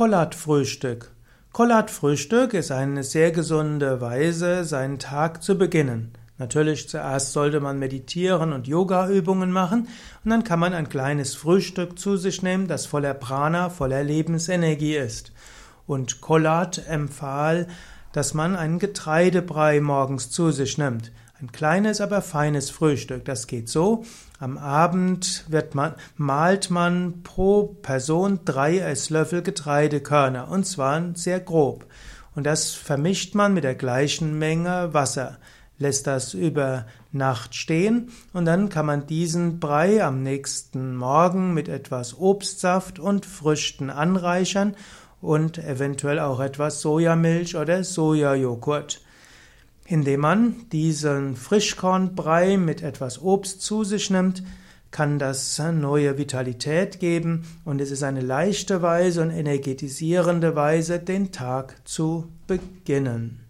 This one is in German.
Kollatfrühstück. Kollatfrühstück ist eine sehr gesunde Weise, seinen Tag zu beginnen. Natürlich zuerst sollte man meditieren und Yoga-Übungen machen und dann kann man ein kleines Frühstück zu sich nehmen, das voller Prana, voller Lebensenergie ist. Und Kollat empfahl, dass man einen Getreidebrei morgens zu sich nimmt. Ein kleines, aber feines Frühstück. Das geht so. Am Abend wird man, malt man pro Person drei Esslöffel Getreidekörner und zwar sehr grob. Und das vermischt man mit der gleichen Menge Wasser. Lässt das über Nacht stehen und dann kann man diesen Brei am nächsten Morgen mit etwas Obstsaft und Früchten anreichern und eventuell auch etwas Sojamilch oder Sojajoghurt. Indem man diesen Frischkornbrei mit etwas Obst zu sich nimmt, kann das neue Vitalität geben und es ist eine leichte Weise und energetisierende Weise, den Tag zu beginnen.